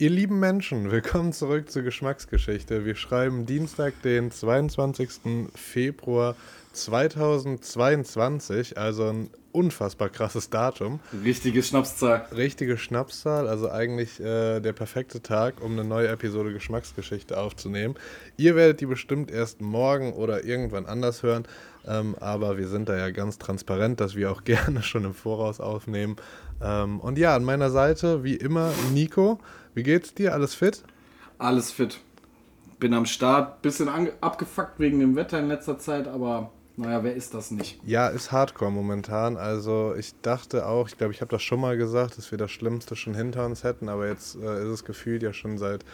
Ihr lieben Menschen, willkommen zurück zur Geschmacksgeschichte. Wir schreiben Dienstag, den 22. Februar 2022, also ein unfassbar krasses Datum. Richtige Schnapszahl. Richtige Schnapszahl, also eigentlich äh, der perfekte Tag, um eine neue Episode Geschmacksgeschichte aufzunehmen. Ihr werdet die bestimmt erst morgen oder irgendwann anders hören, ähm, aber wir sind da ja ganz transparent, dass wir auch gerne schon im Voraus aufnehmen. Ähm, und ja, an meiner Seite, wie immer, Nico. Wie geht's dir? Alles fit? Alles fit. Bin am Start. Bisschen abgefuckt wegen dem Wetter in letzter Zeit, aber naja, wer ist das nicht? Ja, ist Hardcore momentan. Also ich dachte auch, ich glaube, ich habe das schon mal gesagt, dass wir das Schlimmste schon hinter uns hätten, aber jetzt äh, ist es gefühlt ja schon seit,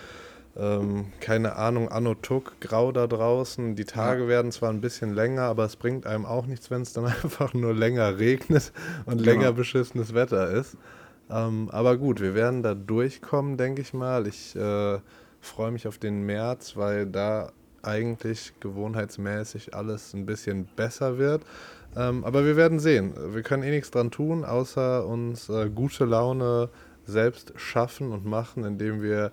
ähm, keine Ahnung, Anno Tuck, grau da draußen. Die Tage ja. werden zwar ein bisschen länger, aber es bringt einem auch nichts, wenn es dann einfach nur länger regnet und genau. länger beschissenes Wetter ist. Ähm, aber gut, wir werden da durchkommen, denke ich mal. Ich äh, freue mich auf den März, weil da eigentlich gewohnheitsmäßig alles ein bisschen besser wird. Ähm, aber wir werden sehen. Wir können eh nichts dran tun, außer uns äh, gute Laune selbst schaffen und machen, indem wir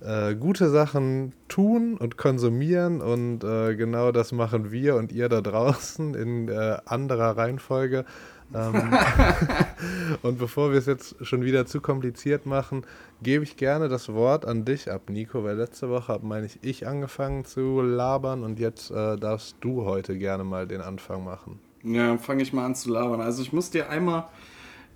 äh, gute Sachen tun und konsumieren. Und äh, genau das machen wir und ihr da draußen in äh, anderer Reihenfolge. Ähm, und bevor wir es jetzt schon wieder zu kompliziert machen, gebe ich gerne das Wort an dich ab, Nico, weil letzte Woche habe, meine ich, ich angefangen zu labern und jetzt äh, darfst du heute gerne mal den Anfang machen. Ja, fange ich mal an zu labern. Also ich muss dir einmal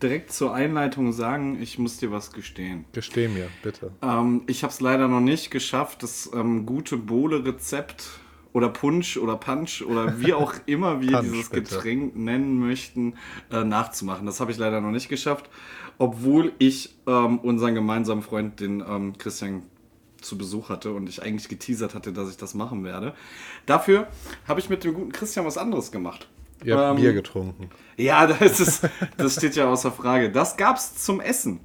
direkt zur Einleitung sagen, ich muss dir was gestehen. Gesteh mir, bitte. Ähm, ich habe es leider noch nicht geschafft, das ähm, gute Bohle-Rezept oder Punsch oder Punch oder wie auch immer wir Punch, dieses Getränk bitte. nennen möchten, äh, nachzumachen. Das habe ich leider noch nicht geschafft, obwohl ich ähm, unseren gemeinsamen Freund, den ähm, Christian zu Besuch hatte und ich eigentlich geteasert hatte, dass ich das machen werde. Dafür habe ich mit dem guten Christian was anderes gemacht. Ihr habt ähm, Bier getrunken. Ja, das, ist, das steht ja außer Frage. Das gab es zum Essen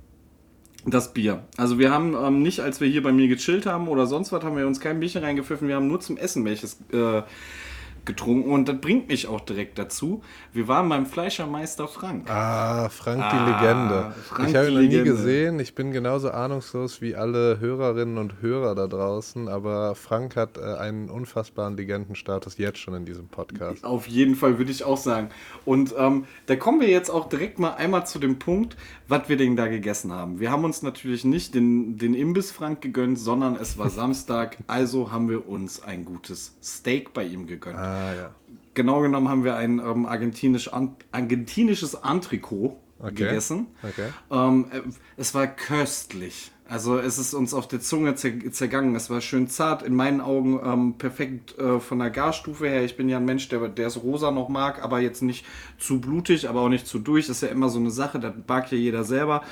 das Bier. Also wir haben ähm, nicht, als wir hier bei mir gechillt haben oder sonst was, haben wir uns kein Bierchen reingepfiffen. Wir haben nur zum Essen welches äh, getrunken und das bringt mich auch direkt dazu. Wir waren beim Fleischermeister Frank. Ah, Frank ah, die Legende. Frank ich habe ihn noch nie gesehen. Ich bin genauso ahnungslos wie alle Hörerinnen und Hörer da draußen, aber Frank hat äh, einen unfassbaren Legendenstatus jetzt schon in diesem Podcast. Auf jeden Fall würde ich auch sagen. Und ähm, da kommen wir jetzt auch direkt mal einmal zu dem Punkt, was wir denn da gegessen haben. Wir haben uns natürlich nicht den, den Imbiss Frank gegönnt, sondern es war Samstag, also haben wir uns ein gutes Steak bei ihm gegönnt. Ah. Ah, ja. Genau genommen haben wir ein ähm, argentinisch, an, argentinisches Antrikot okay. gegessen. Okay. Ähm, äh, es war köstlich. Also es ist uns auf der Zunge zergangen. Es war schön zart, in meinen Augen ähm, perfekt äh, von der Garstufe her. Ich bin ja ein Mensch, der, der es rosa noch mag, aber jetzt nicht zu blutig, aber auch nicht zu durch. Das ist ja immer so eine Sache, das mag ja jeder selber.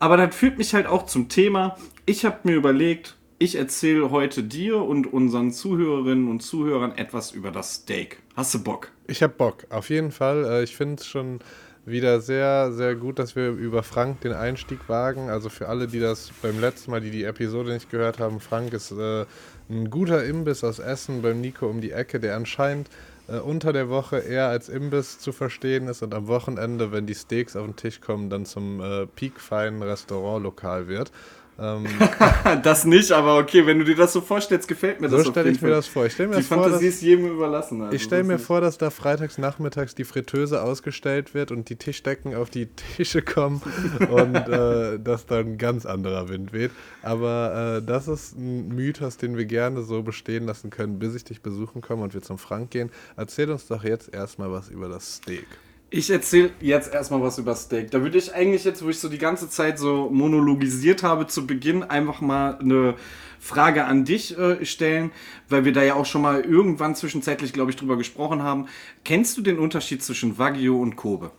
Aber das führt mich halt auch zum Thema. Ich habe mir überlegt, ich erzähle heute dir und unseren Zuhörerinnen und Zuhörern etwas über das Steak. Hast du Bock? Ich habe Bock, auf jeden Fall. Äh, ich finde es schon wieder sehr, sehr gut, dass wir über Frank den Einstieg wagen. Also für alle, die das beim letzten Mal, die die Episode nicht gehört haben, Frank ist äh, ein guter Imbiss aus Essen beim Nico um die Ecke, der anscheinend äh, unter der Woche eher als Imbiss zu verstehen ist und am Wochenende, wenn die Steaks auf den Tisch kommen, dann zum äh, peakfeinen Restaurantlokal wird. Ähm, das nicht, aber okay, wenn du dir das so vorstellst, gefällt mir das. So stelle ich mir das vor. Ich mir die vor, Fantasie ist jedem überlassen. Also ich stelle mir vor, dass da freitags nachmittags die Fritteuse ausgestellt wird und die Tischdecken auf die Tische kommen und äh, dass dann ein ganz anderer Wind weht. Aber äh, das ist ein Mythos, den wir gerne so bestehen lassen können, bis ich dich besuchen komme und wir zum Frank gehen. Erzähl uns doch jetzt erstmal was über das Steak. Ich erzähle jetzt erstmal was über Steak. Da würde ich eigentlich jetzt, wo ich so die ganze Zeit so monologisiert habe zu Beginn, einfach mal eine Frage an dich äh, stellen, weil wir da ja auch schon mal irgendwann zwischenzeitlich, glaube ich, drüber gesprochen haben. Kennst du den Unterschied zwischen Wagyu und Kobe?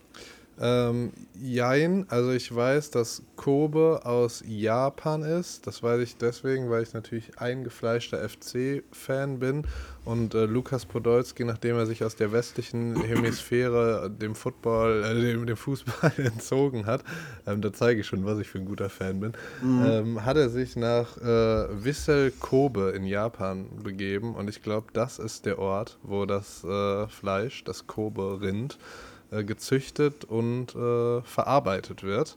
Ähm, jein, also ich weiß, dass Kobe aus Japan ist. Das weiß ich deswegen, weil ich natürlich eingefleischter FC-Fan bin. Und äh, Lukas Podolski, nachdem er sich aus der westlichen Hemisphäre dem Football, äh, dem, dem, Fußball entzogen hat, ähm, da zeige ich schon, was ich für ein guter Fan bin, mhm. ähm, hat er sich nach äh, Wissel Kobe in Japan begeben. Und ich glaube, das ist der Ort, wo das äh, Fleisch, das Kobe-Rind, äh, gezüchtet und äh, verarbeitet wird.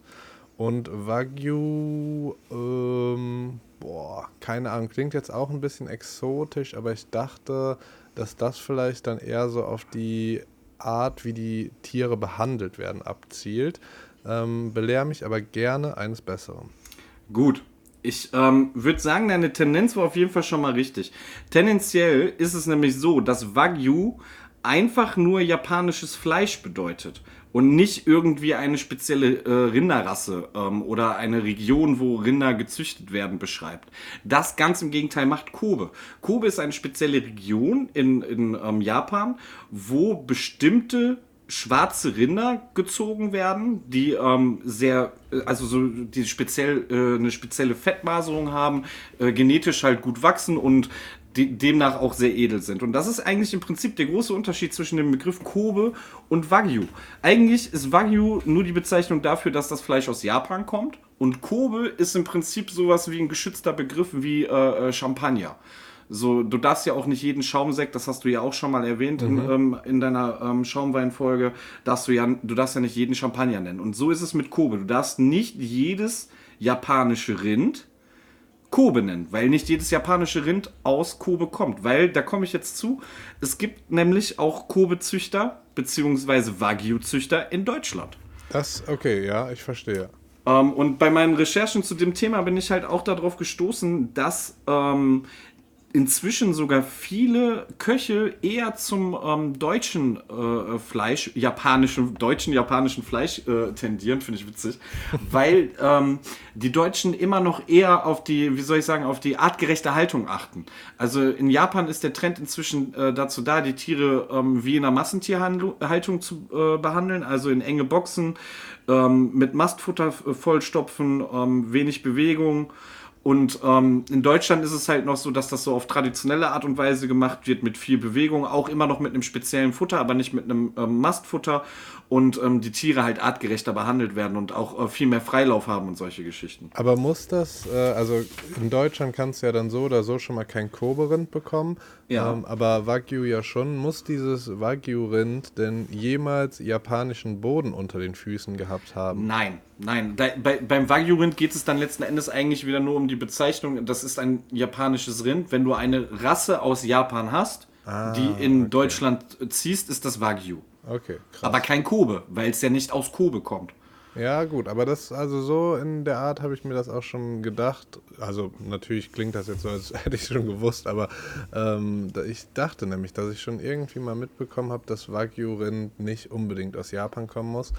Und Wagyu, ähm, boah, keine Ahnung, klingt jetzt auch ein bisschen exotisch, aber ich dachte, dass das vielleicht dann eher so auf die Art, wie die Tiere behandelt werden, abzielt. Ähm, belehr mich aber gerne eines Besseren. Gut. Ich ähm, würde sagen, deine Tendenz war auf jeden Fall schon mal richtig. Tendenziell ist es nämlich so, dass Wagyu einfach nur japanisches Fleisch bedeutet und nicht irgendwie eine spezielle äh, Rinderrasse ähm, oder eine Region, wo Rinder gezüchtet werden, beschreibt. Das ganz im Gegenteil macht Kobe. Kobe ist eine spezielle Region in, in ähm, Japan, wo bestimmte schwarze Rinder gezogen werden, die ähm, sehr, äh, also so, die speziell äh, eine spezielle Fettmaserung haben, äh, genetisch halt gut wachsen und die demnach auch sehr edel sind. Und das ist eigentlich im Prinzip der große Unterschied zwischen dem Begriff Kobe und Wagyu. Eigentlich ist Wagyu nur die Bezeichnung dafür, dass das Fleisch aus Japan kommt. Und Kobe ist im Prinzip sowas wie ein geschützter Begriff wie äh, äh Champagner. So, du darfst ja auch nicht jeden Schaumsekt, das hast du ja auch schon mal erwähnt mhm. in, ähm, in, deiner ähm, Schaumweinfolge, darfst du ja, du darfst ja nicht jeden Champagner nennen. Und so ist es mit Kobe. Du darfst nicht jedes japanische Rind Kobe nennen, weil nicht jedes japanische Rind aus Kobe kommt. Weil, da komme ich jetzt zu, es gibt nämlich auch Kobe-Züchter bzw. Wagyu-Züchter in Deutschland. Das, okay, ja, ich verstehe. Ähm, und bei meinen Recherchen zu dem Thema bin ich halt auch darauf gestoßen, dass ähm, inzwischen sogar viele Köche eher zum ähm, deutschen äh, Fleisch, japanischen, deutschen, japanischen Fleisch äh, tendieren, finde ich witzig, weil ähm, die Deutschen immer noch eher auf die, wie soll ich sagen, auf die artgerechte Haltung achten. Also in Japan ist der Trend inzwischen äh, dazu da, die Tiere ähm, wie in einer Massentierhaltung zu äh, behandeln, also in enge Boxen, ähm, mit Mastfutter vollstopfen, ähm, wenig Bewegung. Und ähm, in Deutschland ist es halt noch so, dass das so auf traditionelle Art und Weise gemacht wird, mit viel Bewegung, auch immer noch mit einem speziellen Futter, aber nicht mit einem ähm, Mastfutter und ähm, die Tiere halt artgerechter behandelt werden und auch äh, viel mehr Freilauf haben und solche Geschichten. Aber muss das, äh, also in Deutschland kannst du ja dann so oder so schon mal kein Kobe-Rind bekommen, ja. Ähm, aber Wagyu ja schon. Muss dieses Wagyu-Rind denn jemals japanischen Boden unter den Füßen gehabt haben? Nein, nein. Da, bei, beim Wagyu-Rind geht es dann letzten Endes eigentlich wieder nur um die Bezeichnung, das ist ein japanisches Rind. Wenn du eine Rasse aus Japan hast, ah, die in okay. Deutschland ziehst, ist das Wagyu. Okay, krass. Aber kein Kobe, weil es ja nicht aus Kobe kommt. Ja, gut, aber das, also so in der Art habe ich mir das auch schon gedacht. Also natürlich klingt das jetzt so, als hätte ich schon gewusst, aber ähm, ich dachte nämlich, dass ich schon irgendwie mal mitbekommen habe, dass Wagyu-Rind nicht unbedingt aus Japan kommen muss.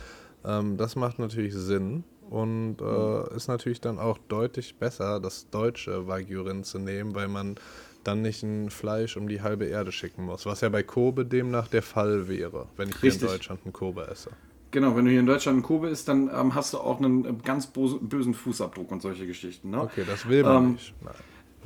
Ähm, das macht natürlich Sinn und äh, mhm. ist natürlich dann auch deutlich besser, das deutsche Wagyu-Rind zu nehmen, weil man dann nicht ein Fleisch um die halbe Erde schicken muss, was ja bei Kobe demnach der Fall wäre, wenn ich Richtig. hier in Deutschland einen Kobe esse. Genau, wenn du hier in Deutschland einen Kobe isst, dann ähm, hast du auch einen äh, ganz bösen Fußabdruck und solche Geschichten. Ne? Okay, das will man ähm, nicht. Nein.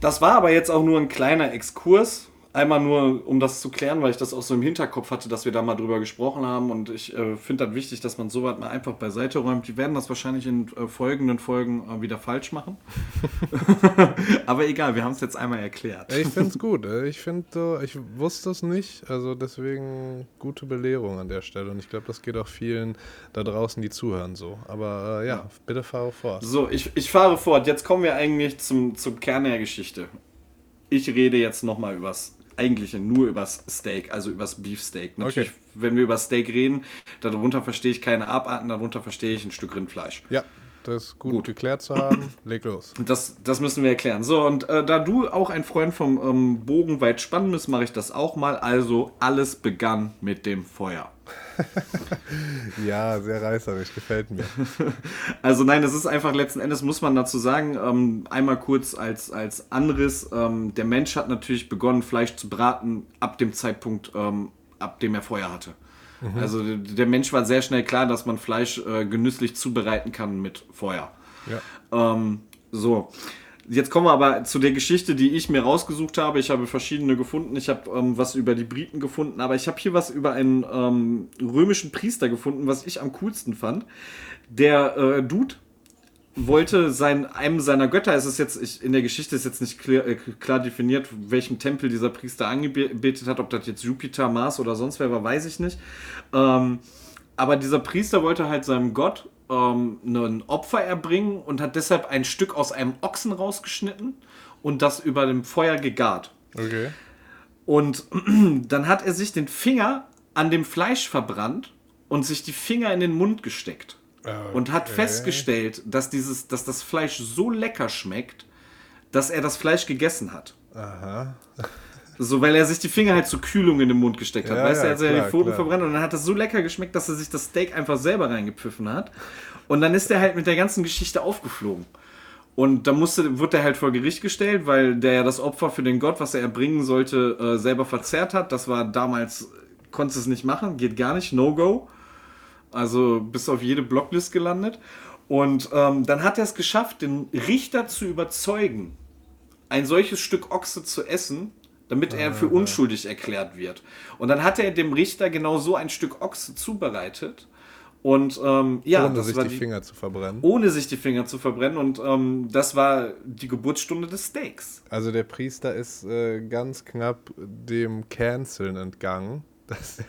Das war aber jetzt auch nur ein kleiner Exkurs Einmal nur, um das zu klären, weil ich das auch so im Hinterkopf hatte, dass wir da mal drüber gesprochen haben. Und ich äh, finde das wichtig, dass man sowas mal einfach beiseite räumt. Die werden das wahrscheinlich in äh, folgenden Folgen äh, wieder falsch machen. Aber egal, wir haben es jetzt einmal erklärt. Ich finde es gut. Äh, ich finde, ich wusste es nicht. Also deswegen gute Belehrung an der Stelle. Und ich glaube, das geht auch vielen da draußen, die zuhören, so. Aber äh, ja, ja, bitte fahre fort. So, ich, ich fahre fort. Jetzt kommen wir eigentlich zum, zum Kern der Geschichte. Ich rede jetzt nochmal übers eigentlich nur übers Steak, also übers Beefsteak. Natürlich, okay. wenn wir über Steak reden, darunter verstehe ich keine Abarten, darunter verstehe ich ein Stück Rindfleisch. Ja, das gut, gut. geklärt zu haben. Leg los. Das, das müssen wir erklären. So, und äh, da du auch ein Freund vom ähm, Bogen weit spannen bist, mache ich das auch mal. Also, alles begann mit dem Feuer. ja, sehr reißerisch, gefällt mir. Also nein, es ist einfach letzten Endes, muss man dazu sagen, ähm, einmal kurz als, als Anriss, ähm, der Mensch hat natürlich begonnen, Fleisch zu braten ab dem Zeitpunkt, ähm, ab dem er Feuer hatte. Mhm. Also der Mensch war sehr schnell klar, dass man Fleisch äh, genüsslich zubereiten kann mit Feuer. Ja. Ähm, so. Jetzt kommen wir aber zu der Geschichte, die ich mir rausgesucht habe. Ich habe verschiedene gefunden. Ich habe ähm, was über die Briten gefunden, aber ich habe hier was über einen ähm, römischen Priester gefunden, was ich am coolsten fand. Der äh, Dude wollte sein, einem seiner Götter, es ist jetzt, ich, in der Geschichte ist jetzt nicht klar, äh, klar, definiert, welchem Tempel dieser Priester angebetet hat, ob das jetzt Jupiter, Mars oder sonst wer war, weiß ich nicht. Ähm, aber dieser Priester wollte halt seinem Gott ähm, ein Opfer erbringen und hat deshalb ein Stück aus einem Ochsen rausgeschnitten und das über dem Feuer gegart. Okay. Und dann hat er sich den Finger an dem Fleisch verbrannt und sich die Finger in den Mund gesteckt. Okay. Und hat festgestellt, dass, dieses, dass das Fleisch so lecker schmeckt, dass er das Fleisch gegessen hat. Aha. So, weil er sich die Finger halt zur Kühlung in den Mund gesteckt hat. Ja, weißt du, ja, er hat klar, die Pfoten klar. verbrannt und dann hat das so lecker geschmeckt, dass er sich das Steak einfach selber reingepfiffen hat. Und dann ist er halt mit der ganzen Geschichte aufgeflogen. Und da musste, wurde er halt vor Gericht gestellt, weil der ja das Opfer für den Gott, was er erbringen sollte, äh, selber verzehrt hat. Das war damals, konntest es nicht machen, geht gar nicht, No-Go. Also bis auf jede Blocklist gelandet. Und ähm, dann hat er es geschafft, den Richter zu überzeugen, ein solches Stück Ochse zu essen, damit er für unschuldig erklärt wird. Und dann hat er dem Richter genau so ein Stück Ochse zubereitet. Und ähm, ja, ohne sich die, die, Finger zu verbrennen. Ohne sich die Finger zu verbrennen. Und ähm, das war die Geburtsstunde des Steaks. Also der Priester ist äh, ganz knapp dem Canceln entgangen.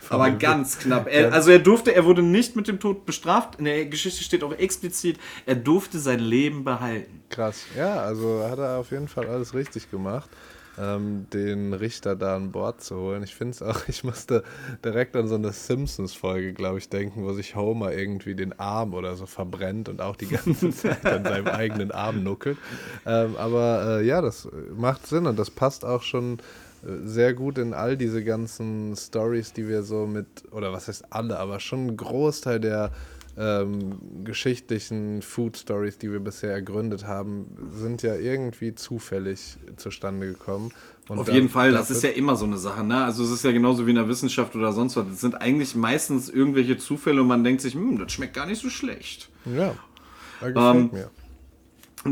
Aber ganz knapp. Er, also er durfte, er wurde nicht mit dem Tod bestraft. In der Geschichte steht auch explizit, er durfte sein Leben behalten. Krass. Ja, also hat er auf jeden Fall alles richtig gemacht, ähm, den Richter da an Bord zu holen. Ich finde es auch, ich musste direkt an so eine Simpsons-Folge, glaube ich, denken, wo sich Homer irgendwie den Arm oder so verbrennt und auch die ganze Zeit an seinem eigenen Arm nuckelt. Ähm, aber äh, ja, das macht Sinn und das passt auch schon sehr gut in all diese ganzen Stories, die wir so mit, oder was heißt alle, aber schon ein Großteil der ähm, geschichtlichen Food Stories, die wir bisher ergründet haben, sind ja irgendwie zufällig zustande gekommen. Und Auf jeden Fall, das ist ja immer so eine Sache. Ne? Also es ist ja genauso wie in der Wissenschaft oder sonst was. Es sind eigentlich meistens irgendwelche Zufälle und man denkt sich, hm, das schmeckt gar nicht so schlecht. Ja, das gefällt ähm, mir.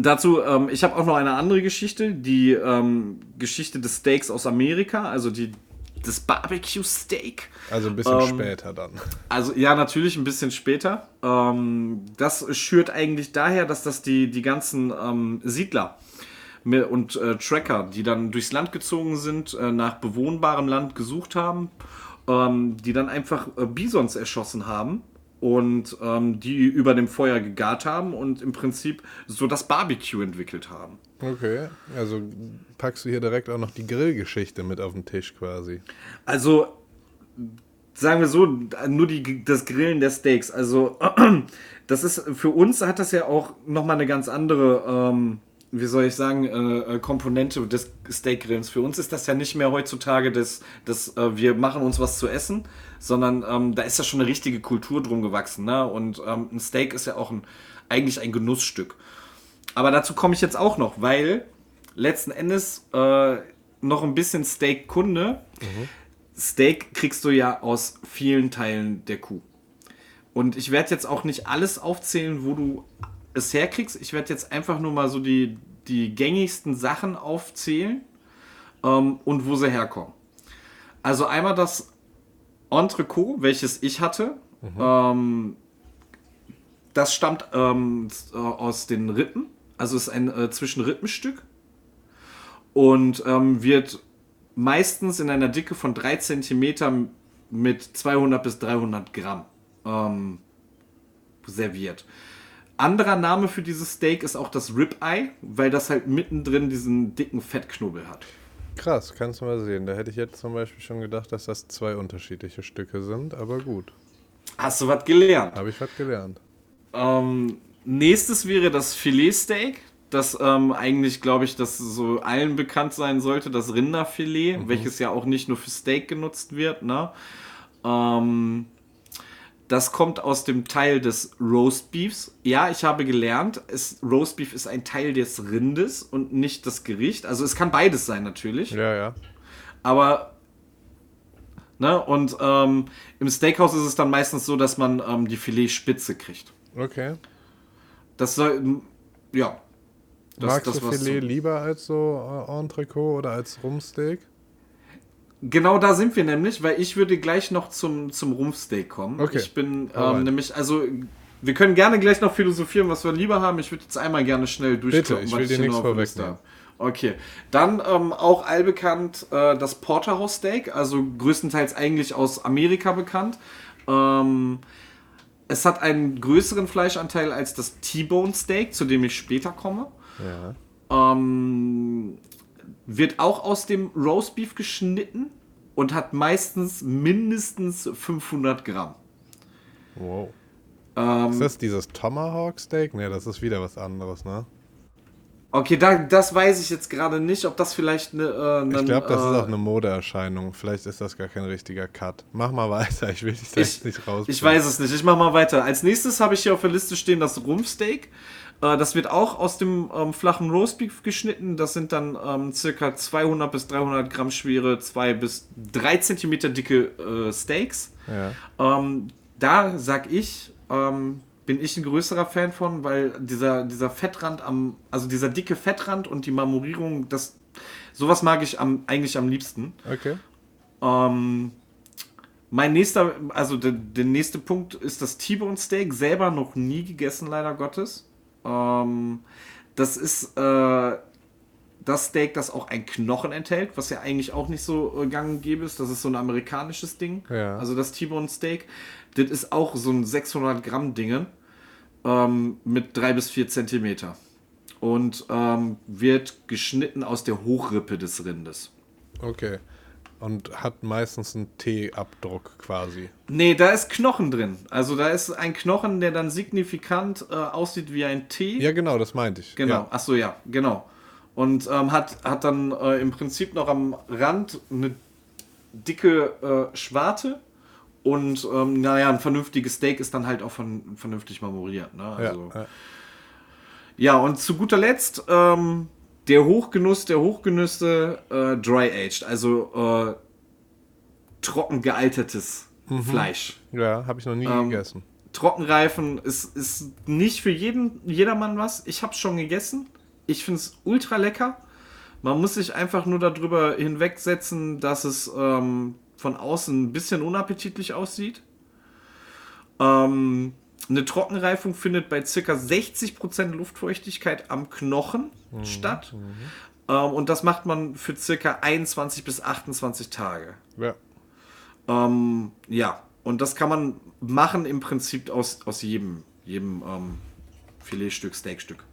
Dazu, ähm, ich habe auch noch eine andere Geschichte, die ähm, Geschichte des Steaks aus Amerika, also die, das Barbecue Steak. Also ein bisschen ähm, später dann. Also ja, natürlich ein bisschen später. Ähm, das schürt eigentlich daher, dass das die, die ganzen ähm, Siedler und äh, Tracker, die dann durchs Land gezogen sind, äh, nach bewohnbarem Land gesucht haben, ähm, die dann einfach äh, Bisons erschossen haben und ähm, die über dem Feuer gegart haben und im Prinzip so das Barbecue entwickelt haben. Okay, also packst du hier direkt auch noch die Grillgeschichte mit auf den Tisch quasi. Also sagen wir so, nur die, das Grillen der Steaks. Also das ist für uns hat das ja auch nochmal eine ganz andere ähm, wie soll ich sagen, äh, äh, Komponente des Steakgrillens. Für uns ist das ja nicht mehr heutzutage, dass, dass äh, wir machen uns was zu essen, sondern ähm, da ist ja schon eine richtige Kultur drum gewachsen. Ne? Und ähm, ein Steak ist ja auch ein, eigentlich ein Genussstück. Aber dazu komme ich jetzt auch noch, weil letzten Endes äh, noch ein bisschen Steak-Kunde. Mhm. Steak kriegst du ja aus vielen Teilen der Kuh. Und ich werde jetzt auch nicht alles aufzählen, wo du es herkriegst. Ich werde jetzt einfach nur mal so die, die gängigsten Sachen aufzählen ähm, und wo sie herkommen. Also einmal das Entrecot, welches ich hatte. Mhm. Ähm, das stammt ähm, aus den Rippen. Also ist ein äh, Zwischenrippenstück. Und ähm, wird meistens in einer Dicke von 3 cm mit 200 bis 300 Gramm ähm, serviert. Anderer Name für dieses Steak ist auch das Ribeye, weil das halt mittendrin diesen dicken Fettknubbel hat. Krass, kannst du mal sehen. Da hätte ich jetzt zum Beispiel schon gedacht, dass das zwei unterschiedliche Stücke sind, aber gut. Hast du was gelernt? Habe ich was gelernt. Ähm, nächstes wäre das Filetsteak. Das ähm, eigentlich, glaube ich, das so allen bekannt sein sollte, das Rinderfilet, mhm. welches ja auch nicht nur für Steak genutzt wird. Ne? Ähm, das kommt aus dem Teil des Roastbeefs. Ja, ich habe gelernt, es, Roastbeef ist ein Teil des Rindes und nicht das Gericht. Also es kann beides sein natürlich. Ja, ja. Aber Ne? Und ähm, im Steakhouse ist es dann meistens so, dass man ähm, die Filetspitze kriegt. Okay. Das soll, ja. Das, Magst das, du Filet lieber als so äh, Entrecot oder als Rumpsteak? Genau da sind wir nämlich, weil ich würde gleich noch zum, zum Rumpsteak kommen. Okay. Ich bin ähm, nämlich, also wir können gerne gleich noch philosophieren, was wir lieber haben. Ich würde jetzt einmal gerne schnell durchgucken, ich will dir nichts vorwegnehmen. Okay, dann ähm, auch allbekannt äh, das Porterhouse Steak, also größtenteils eigentlich aus Amerika bekannt. Ähm, es hat einen größeren Fleischanteil als das T-Bone Steak, zu dem ich später komme. Ja. Ähm, wird auch aus dem Roastbeef geschnitten und hat meistens mindestens 500 Gramm. Wow. Ähm, Ist das dieses Tomahawk Steak? Ne, das ist wieder was anderes, ne? okay, da, das weiß ich jetzt gerade nicht, ob das vielleicht eine. Äh, einen, Ich glaube, das äh, ist auch eine Modeerscheinung. Vielleicht ist das gar kein richtiger Cut. Mach mal weiter, ich will dich da Ich, jetzt nicht raus. ich weiß es nicht. Ich mache mal weiter. Als nächstes habe ich hier auf der Liste stehen das Rumpfsteak. Äh, das wird auch aus dem ähm, flachen Roastbeef geschnitten. Das sind dann ähm, circa 200 bis 300 Gramm schwere, 2 bis 3 Zentimeter dicke äh, Steaks. Ja. Ähm, da sag ich, ähm, bin ich ein größerer Fan von, weil dieser, dieser Fettrand am, also dieser dicke Fettrand und die Marmorierung, das, sowas mag ich am, eigentlich am liebsten. Okay. Ähm, mein nächster, also der, der nächste Punkt ist das T-Bone Steak. Selber noch nie gegessen, leider Gottes. Ähm, das ist äh, das Steak, das auch ein Knochen enthält, was ja eigentlich auch nicht so äh, gang und gäbe ist. Das ist so ein amerikanisches Ding. Ja. Also das T-Bone Steak. Das ist auch so ein 600 Gramm Ding ähm, mit 3 bis 4 Zentimeter. Und ähm, wird geschnitten aus der Hochrippe des Rindes. Okay. Und hat meistens einen T-Abdruck quasi. Nee, da ist Knochen drin. Also da ist ein Knochen, der dann signifikant äh, aussieht wie ein T. Ja, genau, das meinte ich. Genau, Ja. ach so, ja, genau. Und ähm, hat, hat dann äh, im Prinzip noch am Rand eine dicke äh, Schwarte. Und ähm, naja, ein vernünftiges Steak ist dann halt auch von, vernünftig marmoriert. Ne? Ja, Also, ja. ja, und zu guter Letzt ähm, der Hochgenuss der Hochgenüsse äh, Dry Aged, also äh, trocken gealtertes Fleisch. ja habe ich noch nie Ähm, gegessen. Trockenreifen ist, ist nicht für jeden, jedermann was. Ich habe es schon gegessen. Ich finde es ultra lecker. Man muss sich einfach nur darüber hinwegsetzen, dass es ähm, von außen ein bisschen unappetitlich aussieht. Ähm, eine Trockenreifung findet bei ca. 60% Luftfeuchtigkeit am Knochen statt. Ähm, und das macht man für ca. 21 bis 28 Tage. Ja. Ähm, ja, und das kann man machen im Prinzip aus, aus jedem, jedem ähm, Filetstück, Steakstück.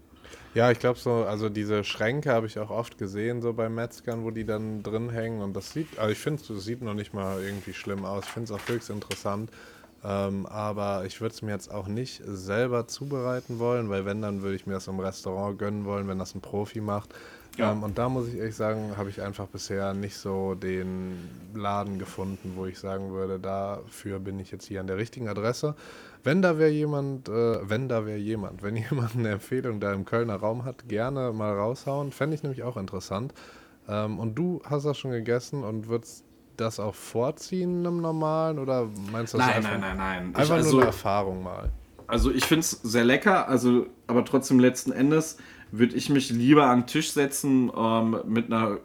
Ja, ich glaube so, also diese Schränke habe ich auch oft gesehen, so bei Metzgern, wo die dann drin hängen. Und das sieht, also ich finde, das sieht noch nicht mal irgendwie schlimm aus. Ich finde es auch höchst interessant. Ähm, aber ich würde es mir jetzt auch nicht selber zubereiten wollen, weil wenn, dann würde ich mir das im Restaurant gönnen wollen, wenn das ein Profi macht. Ja. Ähm, und da muss ich ehrlich sagen, habe ich einfach bisher nicht so den Laden gefunden, wo ich sagen würde, dafür bin ich jetzt hier an der richtigen Adresse. Wenn da wäre jemand, äh, wenn da wäre jemand, wenn jemand eine Empfehlung da im Kölner Raum hat, gerne mal raushauen. Fände ich nämlich auch interessant. Ähm, und du hast das schon gegessen und würdest das auch vorziehen im Normalen oder meinst du das Nein, einfach, nein, nein, nein. Ich, einfach also, nur eine Erfahrung mal? also ich finde es sehr lecker, also, aber trotzdem letzten Endes würde ich mich lieber an den Tisch setzen ähm, mit, einer,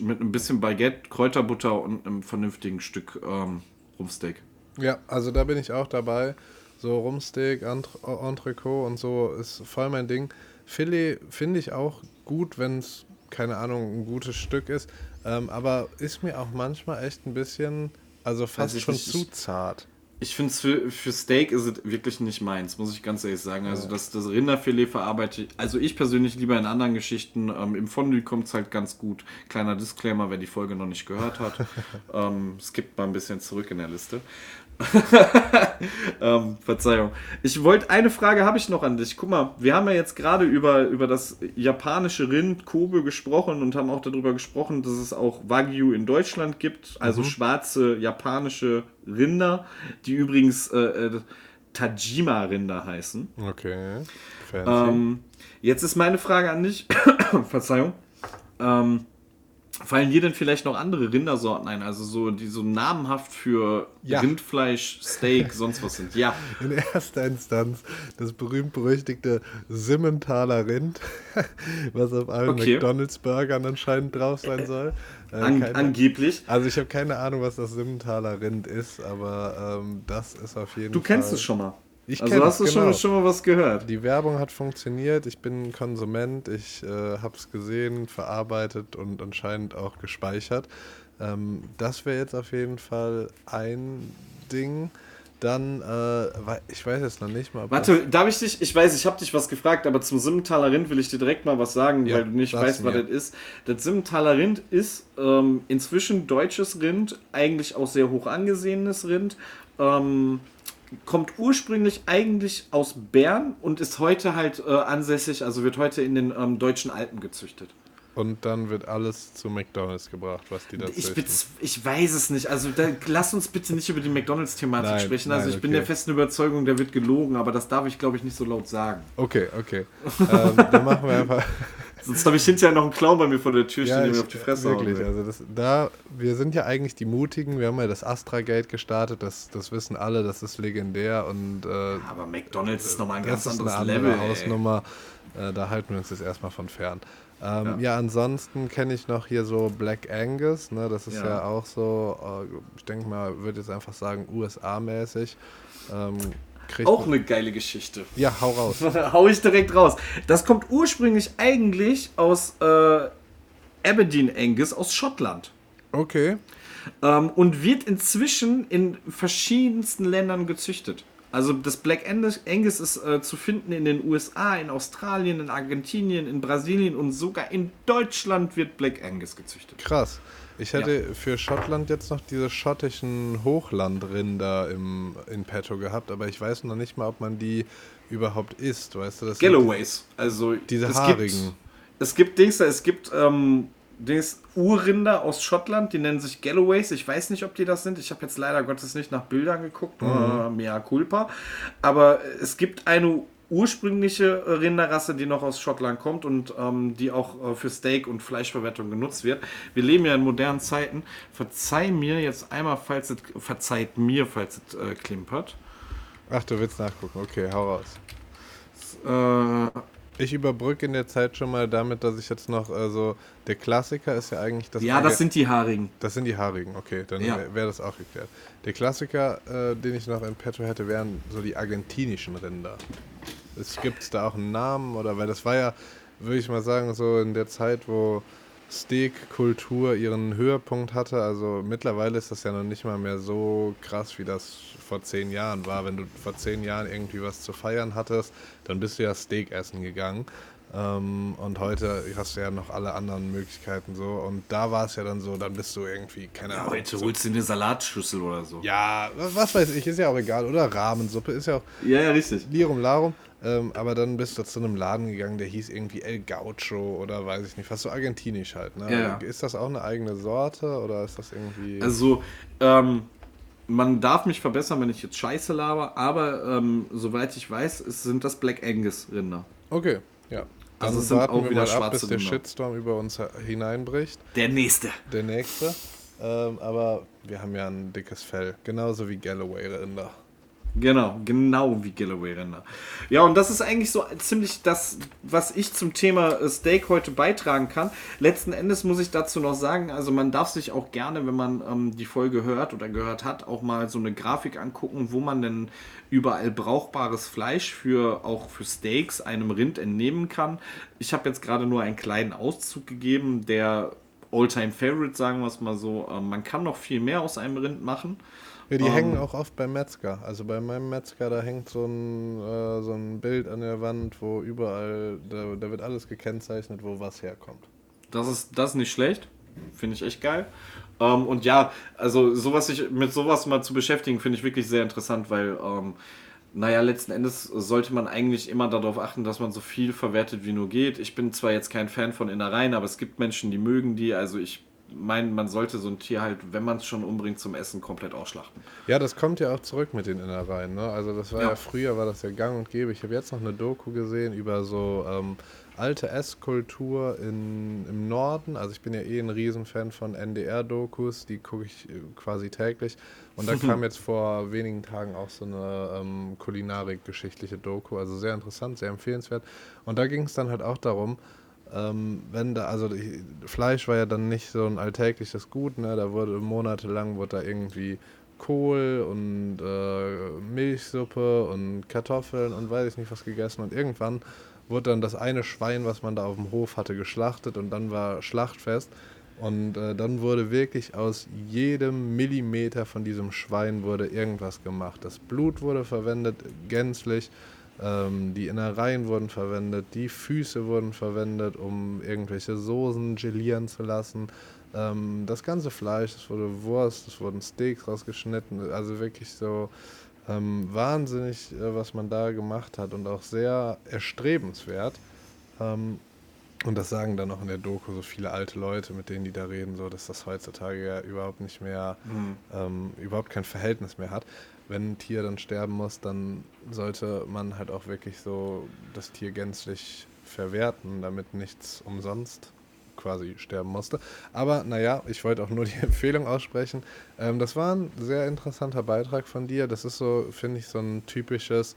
mit ein bisschen Baguette, Kräuterbutter und einem vernünftigen Stück ähm, Rumpsteak. Ja, also da bin ich auch dabei. So Rumsteak, Entre- Entrecot und so ist voll mein Ding. Filet finde ich auch gut, wenn es, keine Ahnung, ein gutes Stück ist. Ähm, aber ist mir auch manchmal echt ein bisschen, also fast ich schon nicht, zu zart. Ich finde es für, für Steak ist es wirklich nicht meins, muss ich ganz ehrlich sagen. Also das, das Rinderfilet verarbeite ich, also ich persönlich lieber in anderen Geschichten. Ähm, Im Fondue kommt es halt ganz gut. Kleiner Disclaimer, wer die Folge noch nicht gehört hat. ähm, skippt mal ein bisschen zurück in der Liste. ähm, Verzeihung. Ich wollte, eine Frage habe ich noch an dich. Guck mal, wir haben ja jetzt gerade über, über das japanische Rind Kobe gesprochen und haben auch darüber gesprochen, dass es auch Wagyu in Deutschland gibt, also schwarze japanische Rinder, die übrigens äh, äh, Tajima-Rinder heißen. Okay. Ähm, jetzt ist meine Frage an dich. Verzeihung. Ähm, Fallen dir denn vielleicht noch andere Rindersorten ein? Also so, die so namenhaft für ja. Rindfleisch, Steak, sonst was sind? Ja. In erster Instanz das berühmt-berüchtigte Simmentaler Rind, was auf allen okay. McDonalds-Burgern anscheinend drauf sein soll. Äh, An keine, angeblich. Also ich habe keine Ahnung, was das Simmentaler Rind ist, aber ähm, das ist auf jeden Fall... Du kennst es schon mal. Ich also hast du genau. schon, schon mal was gehört? Die Werbung hat funktioniert, ich bin Konsument, ich äh, habe es gesehen, verarbeitet und anscheinend auch gespeichert. Ähm, das wäre jetzt auf jeden Fall ein Ding. Dann, äh, ich weiß jetzt noch nicht mal. Warte, darf ich dich, ich weiß, ich habe dich was gefragt, aber zum Simmentaler Rind will ich dir direkt mal was sagen, ja, weil du nicht weißt, was das ist. Das Simmentaler Rind ist ähm, inzwischen deutsches Rind, eigentlich auch sehr hoch angesehenes Rind. Ähm, kommt ursprünglich eigentlich aus Bern und ist heute halt äh, ansässig, also wird heute in den ähm, deutschen Alpen gezüchtet. Und dann wird alles zu McDonalds gebracht, was die da ich, ich weiß es nicht. Also da, lass uns bitte nicht über die McDonalds-Thematik sprechen. Also ich okay. bin der festen Überzeugung, der wird gelogen, aber das darf ich, glaube ich, nicht so laut sagen. Okay, okay. ähm, dann machen wir einfach. Sonst habe ich hinterher noch einen Clown bei mir vor der Tür stehen, der mir auf die Fresse Wirklich, haut, also das, da, wir sind ja eigentlich die Mutigen. Wir haben ja das Astra-Gate gestartet, das, das wissen alle, das ist legendär. Und, äh, aber McDonalds ist nochmal ein ganz anderes eine andere Level. Hausnummer. Äh, da halten wir uns jetzt erstmal von fern. Ähm, ja. ja. ansonsten kenne ich noch hier so Black Angus, ne? das ist ja, ja auch so, äh, ich denke mal, würde jetzt einfach sagen USA-mäßig. Ähm, auch eine geile Geschichte. Ja, hau raus. hau ich direkt raus. Das kommt ursprünglich eigentlich aus äh, Aberdeen Angus aus Schottland. Okay. Ähm, und wird inzwischen in verschiedensten Ländern gezüchtet. Also das Black Angus ist äh, zu finden in den USA, in Australien, in Argentinien, in Brasilien und sogar in Deutschland wird Black Angus gezüchtet. Krass. Ich hätte ja. für Schottland jetzt noch diese schottischen Hochlandrinder im, in petto gehabt, aber ich weiß noch nicht mal, ob man die überhaupt isst, weißt du? Das Galloways, also diese es haarigen. Gibt, es gibt Dings, es gibt ähm, Dings, Urrinder aus Schottland, die nennen sich Galloways. Ich weiß nicht, ob die das sind. Ich habe jetzt leider Gottes nicht nach Bildern geguckt. Mhm. Uh, mea culpa. Aber es gibt eine ursprüngliche Rinderrasse, die noch aus Schottland kommt und ähm, die auch äh, für Steak und Fleischverwertung genutzt wird. Wir leben ja in modernen Zeiten. Verzeih mir jetzt einmal, falls es, verzeiht mir, falls es äh, klimpert. Ach, du willst nachgucken. Okay, hau raus. Äh, ich überbrücke in der Zeit schon mal damit, dass ich jetzt noch, also der Klassiker ist ja eigentlich das. Ja, das sind die Haarigen. Das sind die Haarigen, okay, dann ja. wäre das auch geklärt. Der Klassiker, äh, den ich noch in petto hätte, wären so die argentinischen Rinder. Es gibt da auch einen Namen oder weil das war ja, würde ich mal sagen, so in der Zeit, wo Steak-Kultur ihren Höhepunkt hatte. Also mittlerweile ist das ja noch nicht mal mehr so krass, wie das vor zehn Jahren war. Wenn du vor zehn Jahren irgendwie was zu feiern hattest, dann bist du ja Steak essen gegangen. Ähm, und heute hast du ja noch alle anderen Möglichkeiten so. Und da war es ja dann so, dann bist du irgendwie, keine Ahnung. Ja, heute so. holst du eine Salatschüssel oder so. Ja, was weiß ich, ist ja auch egal. Oder Rahmensuppe ist ja auch. Ja, ja, richtig. Lirum Larum. Ähm, aber dann bist du zu einem Laden gegangen, der hieß irgendwie El Gaucho oder weiß ich nicht, fast so argentinisch halt. Ne? Ja, Ist das auch eine eigene Sorte oder ist das irgendwie. Also, ähm, man darf mich verbessern, wenn ich jetzt Scheiße laber, aber ähm, soweit ich weiß, sind das Black Angus Rinder. Okay, ja. Dann also es sind auch wieder schwarze ab, bis der Shitstorm über uns hineinbricht. Der nächste. Der nächste. Ähm, aber wir haben ja ein dickes Fell, genauso wie Galloway Rinder. Genau, genau wie Galloway-Rinder. Ja, und das ist eigentlich so ziemlich das, was ich zum Thema äh, Steak heute beitragen kann. Letzten Endes muss ich dazu noch sagen, also man darf sich auch gerne, wenn man ähm, die Folge hört oder gehört hat, auch mal so eine Grafik angucken, wo man denn überall brauchbares Fleisch für auch für Steaks einem Rind entnehmen kann. Ich habe jetzt gerade nur einen kleinen Auszug gegeben, der All-Time Favorite, sagen wir es mal so. Ähm, man kann noch viel mehr aus einem Rind machen. Ja, die um, hängen ähm, auch oft beim Metzger. Also bei meinem Metzger, da hängt so ein, äh, so ein Bild an der Wand, wo überall, da, da wird alles gekennzeichnet, wo was herkommt. Das ist, das ist nicht schlecht. Finde ich echt geil. Ähm, und ja, also sowas sich mit sowas mal zu beschäftigen, finde ich wirklich sehr interessant, weil, ähm, naja, letzten Endes sollte man eigentlich immer darauf achten, dass man so viel verwertet wie nur geht. Ich bin zwar jetzt kein Fan von Innereien, aber es gibt Menschen, die mögen die. Also ich meine, man sollte so ein Tier halt, wenn man es schon umbringt, zum Essen komplett ausschlachten. Ja, das kommt ja auch zurück mit den Innereien. Ne? Also das war ja. ja früher, war das ja gang und gäbe. Ich habe jetzt noch eine Doku gesehen über so ähm, alte Esskultur im Norden. Also ich bin ja eh ein Riesenfan von NDR-Dokus, die gucke ich äh, quasi täglich. Und da kam jetzt vor wenigen Tagen auch so eine ähm, Kulinarik-geschichtliche Doku, also sehr interessant, sehr empfehlenswert. Und da ging es dann halt auch darum, ähm, wenn da, also die, Fleisch war ja dann nicht so ein alltägliches Gut, ne? Da wurde monatelang wurde da irgendwie Kohl und äh, Milchsuppe und Kartoffeln und weiß ich nicht was gegessen. Und irgendwann wurde dann das eine Schwein, was man da auf dem Hof hatte, geschlachtet und dann war Schlachtfest. Und äh, dann wurde wirklich aus jedem Millimeter von diesem Schwein wurde irgendwas gemacht. Das Blut wurde verwendet, gänzlich. Ähm, die Innereien wurden verwendet, die Füße wurden verwendet, um irgendwelche Soßen gelieren zu lassen. Ähm, das ganze Fleisch, es wurde Wurst, es wurden Steaks rausgeschnitten. Also wirklich so ähm, wahnsinnig, äh, was man da gemacht hat und auch sehr erstrebenswert. Ähm, und das sagen dann auch in der Doku so viele alte Leute, mit denen die da reden, so dass das heutzutage ja überhaupt nicht mehr, mhm. ähm, überhaupt kein Verhältnis mehr hat. Wenn ein Tier dann sterben muss, dann sollte man halt auch wirklich so das Tier gänzlich verwerten, damit nichts umsonst quasi sterben musste. Aber naja, ich wollte auch nur die Empfehlung aussprechen. Ähm, das war ein sehr interessanter Beitrag von dir. Das ist so, finde ich, so ein typisches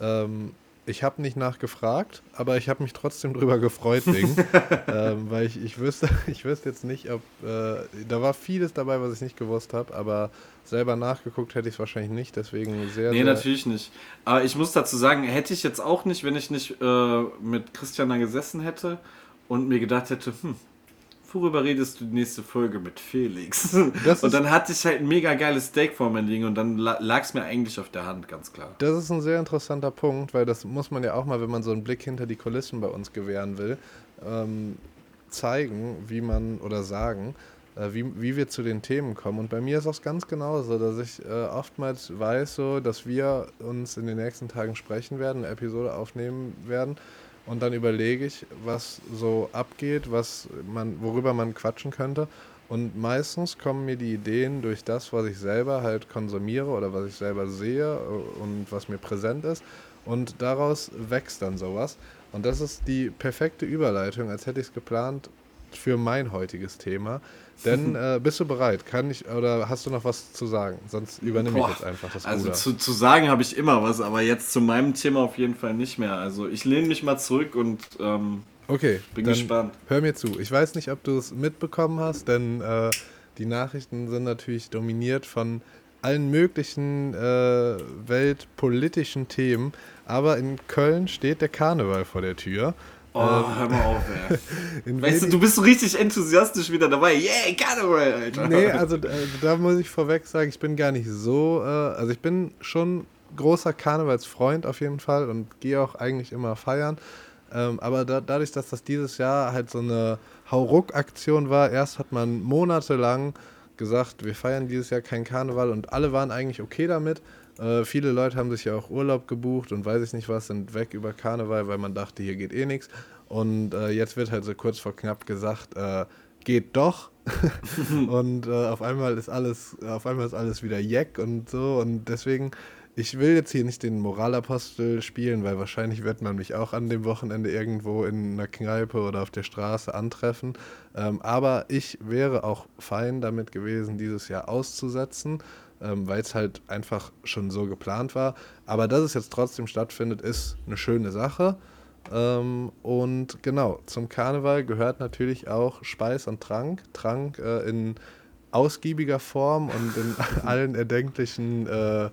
ähm, ich habe nicht nachgefragt, aber ich habe mich trotzdem drüber gefreut, Ding. ähm, weil ich, ich, wüsste, ich wüsste jetzt nicht, ob. Äh, da war vieles dabei, was ich nicht gewusst habe, aber selber nachgeguckt hätte ich es wahrscheinlich nicht, deswegen sehr. Nee, sehr natürlich nicht. Aber ich muss dazu sagen, hätte ich jetzt auch nicht, wenn ich nicht äh, mit Christian da gesessen hätte und mir gedacht hätte, hm, worüber redest du die nächste Folge mit Felix? und dann hatte ich halt ein mega geiles Steak vor mir liegen und dann lag es mir eigentlich auf der Hand, ganz klar. Das ist ein sehr interessanter Punkt, weil das muss man ja auch mal, wenn man so einen Blick hinter die Kulissen bei uns gewähren will, ähm, zeigen, wie man oder sagen, äh, wie, wie wir zu den Themen kommen. Und bei mir ist das ganz genauso, dass ich äh, oftmals weiß, so, dass wir uns in den nächsten Tagen sprechen werden, eine Episode aufnehmen werden und dann überlege ich, was so abgeht, was man, worüber man quatschen könnte. Und meistens kommen mir die Ideen durch das, was ich selber halt konsumiere oder was ich selber sehe und was mir präsent ist. Und daraus wächst dann sowas. Und das ist die perfekte Überleitung, als hätte ich es geplant für mein heutiges Thema. Denn äh, bist du bereit? Kann ich oder hast du noch was zu sagen? Sonst übernehme Boah, ich jetzt einfach das Also zu, zu sagen habe ich immer was, aber jetzt zu meinem Thema auf jeden Fall nicht mehr. Also ich lehne mich mal zurück und ähm, okay, bin gespannt. Hör mir zu. Ich weiß nicht, ob du es mitbekommen hast, denn äh, die Nachrichten sind natürlich dominiert von allen möglichen äh, weltpolitischen Themen. Aber in Köln steht der Karneval vor der Tür. Oh, ähm, hör mal auf, ey. weißt du, du bist so richtig enthusiastisch wieder dabei. Yeah, Karneval, Alter. Nee, also äh, da muss ich vorweg sagen, ich bin gar nicht so, äh, also ich bin schon großer Karnevalsfreund auf jeden Fall und gehe auch eigentlich immer feiern. Ähm, aber da, dadurch, dass das dieses Jahr halt so eine Hauruck-Aktion war, erst hat man monatelang gesagt, wir feiern dieses Jahr keinen Karneval und alle waren eigentlich okay damit. Äh, viele Leute haben sich ja auch Urlaub gebucht und weiß ich nicht was, sind weg über Karneval, weil man dachte, hier geht eh nichts. Und äh, jetzt wird halt so kurz vor knapp gesagt, äh, geht doch. und äh, auf einmal ist alles, auf einmal ist alles wieder Jack und so. Und deswegen, ich will jetzt hier nicht den Moralapostel spielen, weil wahrscheinlich wird man mich auch an dem Wochenende irgendwo in einer Kneipe oder auf der Straße antreffen. Ähm, aber ich wäre auch fein damit gewesen, dieses Jahr auszusetzen ähm, weil es halt einfach schon so geplant war. Aber dass es jetzt trotzdem stattfindet, ist eine schöne Sache. Ähm, und genau, zum Karneval gehört natürlich auch Speis und Trank. Trank äh, in ausgiebiger Form und in allen erdenklichen, äh,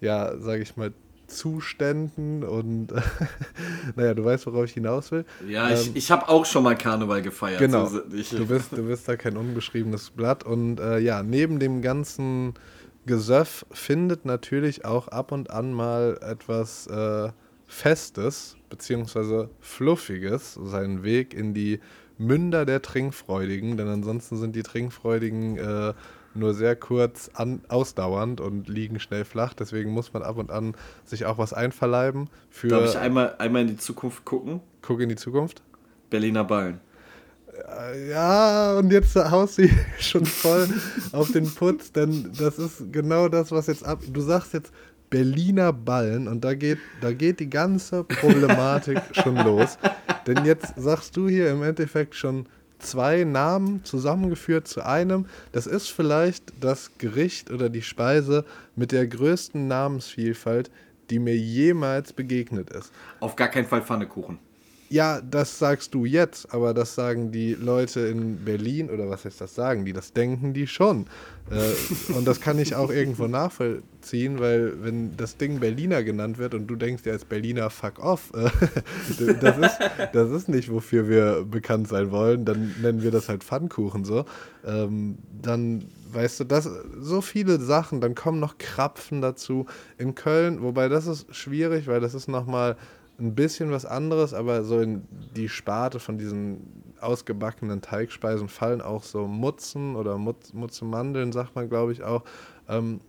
ja, sage ich mal, Zuständen und naja, du weißt, worauf ich hinaus will. Ja, ich, ähm, ich habe auch schon mal Karneval gefeiert. Genau, ich, du, bist, du bist da kein unbeschriebenes Blatt und äh, ja, neben dem ganzen Gesöff findet natürlich auch ab und an mal etwas äh, Festes bzw. Fluffiges seinen Weg in die Münder der Trinkfreudigen, denn ansonsten sind die Trinkfreudigen äh, nur sehr kurz an, ausdauernd und liegen schnell flach. Deswegen muss man ab und an sich auch was einverleiben. Für Darf ich einmal, einmal in die Zukunft gucken? Guck in die Zukunft. Berliner Ballen. Äh, ja, und jetzt haust du schon voll auf den Putz, denn das ist genau das, was jetzt ab. Du sagst jetzt Berliner Ballen und da geht, da geht die ganze Problematik schon los. Denn jetzt sagst du hier im Endeffekt schon zwei Namen zusammengeführt zu einem. Das ist vielleicht das Gericht oder die Speise mit der größten Namensvielfalt, die mir jemals begegnet ist. Auf gar keinen Fall Pfannekuchen. Ja, das sagst du jetzt, aber das sagen die Leute in Berlin oder was heißt das sagen die? Das denken die schon. Äh, und das kann ich auch irgendwo nachvollziehen, weil wenn das Ding Berliner genannt wird und du denkst dir als Berliner fuck off, äh, das, ist, das ist nicht, wofür wir bekannt sein wollen, dann nennen wir das halt Pfannkuchen so. Ähm, dann weißt du, das, so viele Sachen, dann kommen noch Krapfen dazu. In Köln, wobei das ist schwierig, weil das ist nochmal ein bisschen was anderes, aber so in die Sparte von diesen ausgebackenen Teigspeisen fallen auch so Mutzen oder Mutz, Mutzenmandeln, sagt man glaube ich auch. Ähm,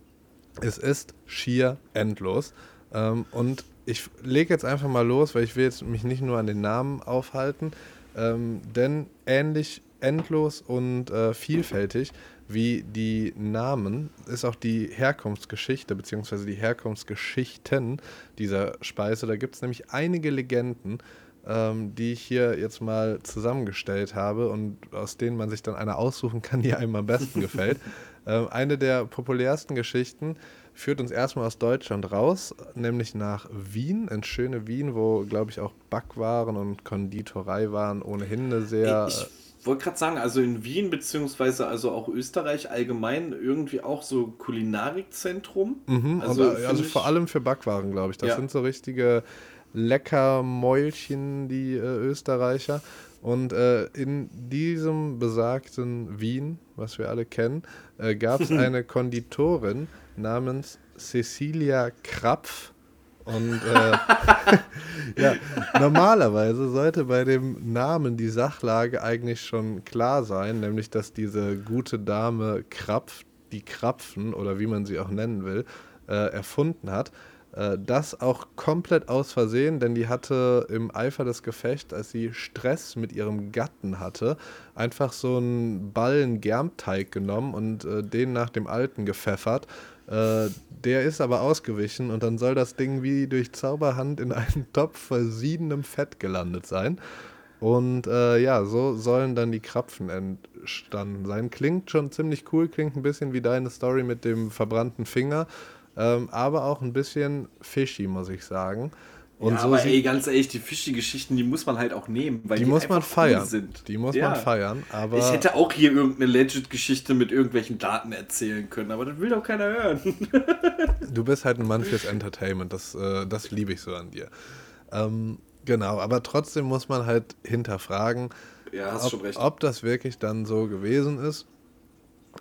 es ist schier endlos. Ähm, und ich lege jetzt einfach mal los, weil ich will jetzt mich nicht nur an den Namen aufhalten, ähm, denn ähnlich endlos und äh, vielfältig wie die Namen ist auch die Herkunftsgeschichte bzw. die Herkunftsgeschichten dieser Speise. Da gibt es nämlich einige Legenden, ähm, die ich hier jetzt mal zusammengestellt habe und aus denen man sich dann eine aussuchen kann, die einem am besten gefällt. Ähm, eine der populärsten Geschichten führt uns erstmal aus Deutschland raus, nämlich nach Wien, ins schöne Wien, wo, glaube ich, auch Backwaren und Konditorei waren, ohnehin eine sehr. Ich wollte gerade sagen, also in Wien, beziehungsweise also auch Österreich allgemein, irgendwie auch so Kulinarikzentrum. Mhm, also, und, also vor allem für Backwaren, glaube ich. Das ja. sind so richtige Leckermäulchen, die äh, Österreicher. Und äh, in diesem besagten Wien, was wir alle kennen, äh, gab es eine Konditorin namens Cecilia Krapf. Und äh, ja, normalerweise sollte bei dem Namen die Sachlage eigentlich schon klar sein, nämlich dass diese gute Dame Krapf, die Krapfen oder wie man sie auch nennen will, äh, erfunden hat. Äh, das auch komplett aus Versehen, denn die hatte im Eifer des Gefechts, als sie Stress mit ihrem Gatten hatte, einfach so einen Ballen Germteig genommen und äh, den nach dem alten gepfeffert. Äh, der ist aber ausgewichen und dann soll das Ding wie durch Zauberhand in einem Topf versiedenem Fett gelandet sein. Und äh, ja, so sollen dann die Krapfen entstanden sein. Klingt schon ziemlich cool, klingt ein bisschen wie deine Story mit dem verbrannten Finger ähm, aber auch ein bisschen fishy, muss ich sagen. Und ja, so aber ey, ganz ehrlich, die Fischi-Geschichten, die muss man halt auch nehmen, weil die, die muss man feiern. Sind. Die muss ja. man feiern, aber. Ich hätte auch hier irgendeine Legit-Geschichte mit irgendwelchen Daten erzählen können, aber das will doch keiner hören. du bist halt ein Mann fürs Entertainment, das, äh, das liebe ich so an dir. Ähm, genau, aber trotzdem muss man halt hinterfragen, ja, ob, ob das wirklich dann so gewesen ist.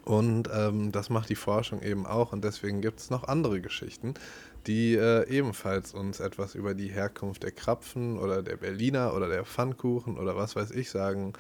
Und ähm, das macht die Forschung eben auch und deswegen gibt es noch andere Geschichten, die äh, ebenfalls uns etwas über die Herkunft der Krapfen oder der Berliner oder der Pfannkuchen oder was weiß ich sagen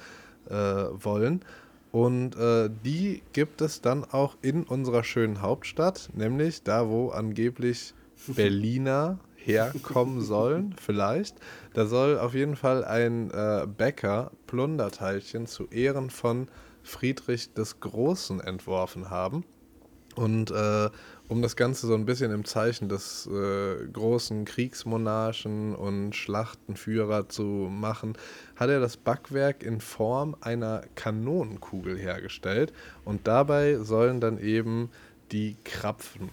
äh, wollen. Und äh, die gibt es dann auch in unserer schönen Hauptstadt, nämlich da, wo angeblich Berliner herkommen sollen, vielleicht. Da soll auf jeden Fall ein äh, Bäcker Plunderteilchen zu Ehren von Friedrich des Großen entworfen haben. Und äh, um das Ganze so ein bisschen im Zeichen des äh, großen Kriegsmonarchen und Schlachtenführer zu machen, hat er das Backwerk in Form einer Kanonenkugel hergestellt. Und dabei sollen dann eben die Krapfen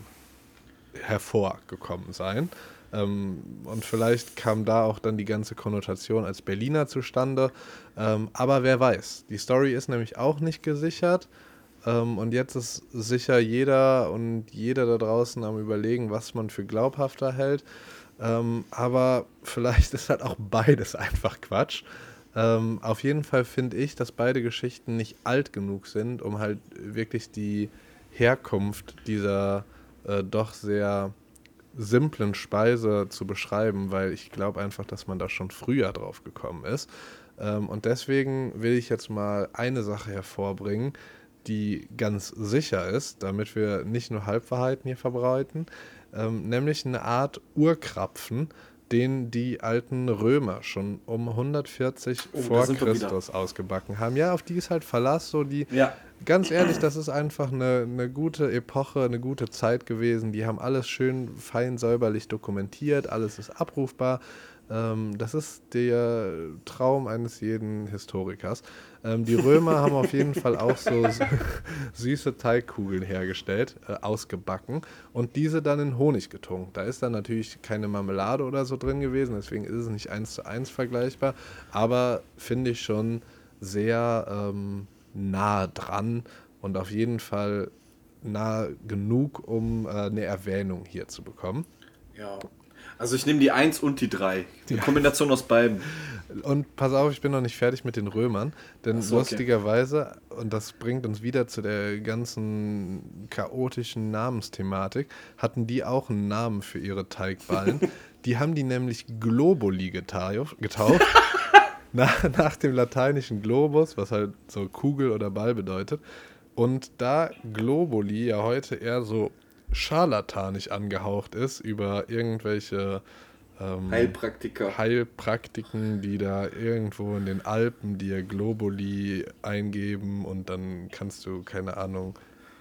hervorgekommen sein. Ähm, und vielleicht kam da auch dann die ganze Konnotation als Berliner zustande. Ähm, aber wer weiß. Die Story ist nämlich auch nicht gesichert. Ähm, und jetzt ist sicher jeder und jeder da draußen am Überlegen, was man für glaubhafter hält. Ähm, aber vielleicht ist halt auch beides einfach Quatsch. Ähm, auf jeden Fall finde ich, dass beide Geschichten nicht alt genug sind, um halt wirklich die Herkunft dieser äh, doch sehr simplen Speise zu beschreiben, weil ich glaube einfach, dass man da schon früher drauf gekommen ist. Und deswegen will ich jetzt mal eine Sache hervorbringen, die ganz sicher ist, damit wir nicht nur Halbwahrheiten hier verbreiten, ähm, nämlich eine Art Urkrapfen, den die alten Römer schon um 140 Oh, vor Christus ausgebacken haben. Ja, auf die ist halt Verlass, so die, Ja. ganz ehrlich, das ist einfach eine, eine gute Epoche, eine gute Zeit gewesen. Die haben alles schön fein säuberlich dokumentiert, alles ist abrufbar. Ähm, das ist der Traum eines jeden Historikers. Ähm, die Römer haben auf jeden Fall auch so süße Teigkugeln hergestellt, äh, ausgebacken und diese dann in Honig getunkt. Da ist dann natürlich keine Marmelade oder so drin gewesen, deswegen ist es nicht eins zu eins vergleichbar, aber finde ich schon sehr ähm, nah dran und auf jeden Fall nah genug, um äh, eine Erwähnung hier zu bekommen. Ja. Also ich nehme die 1 und die 3. Die Kombination aus beiden. Und pass auf, ich bin noch nicht fertig mit den Römern, denn so, okay. lustigerweise, und das bringt uns wieder zu der ganzen chaotischen Namensthematik, hatten die auch einen Namen für ihre Teigballen. die haben die nämlich Globuli getau- getauft. nach, nach dem lateinischen Globus, was halt so Kugel oder Ball bedeutet. Und da Globuli ja heute eher so scharlatanisch angehaucht ist über irgendwelche ähm, Heilpraktiker. Heilpraktiken, die da irgendwo in den Alpen dir Globuli eingeben und dann kannst du, keine Ahnung,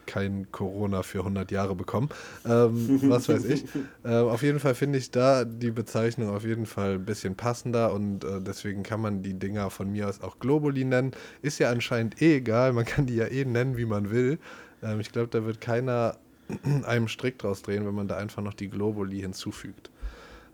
kein Corona für 100 Jahre bekommen. Ähm, was weiß ich. Äh, auf jeden Fall finde ich da die Bezeichnung auf jeden Fall ein bisschen passender und äh, deswegen kann man die Dinger von mir aus auch Globuli nennen. Ist ja anscheinend eh egal, man kann die ja eh nennen, wie man will. Ähm, ich glaube, da wird keiner einem Strick draus drehen, wenn man da einfach noch die Globuli hinzufügt.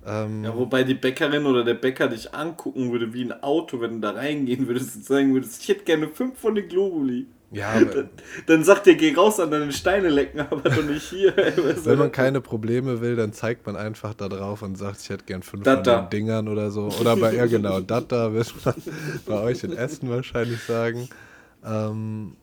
Ähm, Ja, wobei die Bäckerin oder der Bäcker dich angucken würde wie ein Auto, wenn du da reingehen würdest und sagen würdest, ich hätte gerne fünf von den Globuli. ja, Dann, dann sagt der, geh raus an deine Steine lecken, aber doch nicht hier. Wenn man keine Probleme will, dann zeigt man einfach da drauf und sagt, ich hätte gern fünf Data. von den Dingern oder so. Oder bei, ja genau, Data wird man bei euch in Essen wahrscheinlich sagen. Ähm,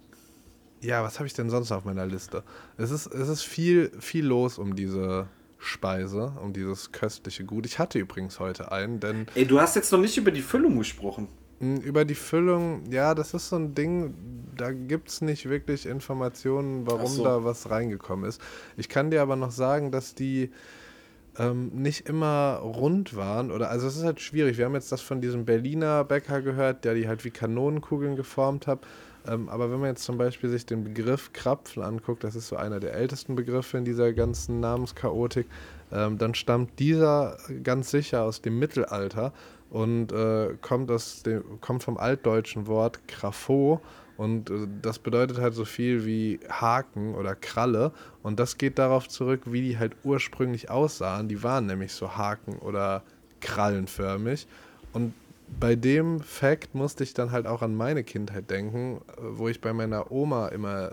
ja, was habe ich denn sonst auf meiner Liste? Es ist, es ist viel, viel los um diese Speise, um dieses köstliche Gut. Ich hatte übrigens heute einen, denn Ey, du hast jetzt noch nicht über die Füllung gesprochen. mh, über die Füllung, ja, das ist so ein Ding, da gibt es nicht wirklich Informationen, warum so. da was reingekommen ist. Ich kann dir aber noch sagen, dass die ähm, nicht immer rund waren. Oder also es ist halt schwierig. Wir haben jetzt das von diesem Berliner Bäcker gehört, der die halt wie Kanonenkugeln geformt hat. Ähm, aber wenn man jetzt zum Beispiel sich den Begriff Krapfen anguckt, das ist so einer der ältesten Begriffe in dieser ganzen Namenschaotik, ähm, dann stammt dieser ganz sicher aus dem Mittelalter und äh, kommt, aus dem, kommt vom altdeutschen Wort Grafo und äh, das bedeutet halt so viel wie Haken oder Kralle. Und das geht darauf zurück, wie die halt ursprünglich aussahen. Die waren nämlich so Haken oder krallenförmig. Und bei dem Fact musste ich dann halt auch an meine Kindheit denken, äh, wo ich bei meiner Oma immer.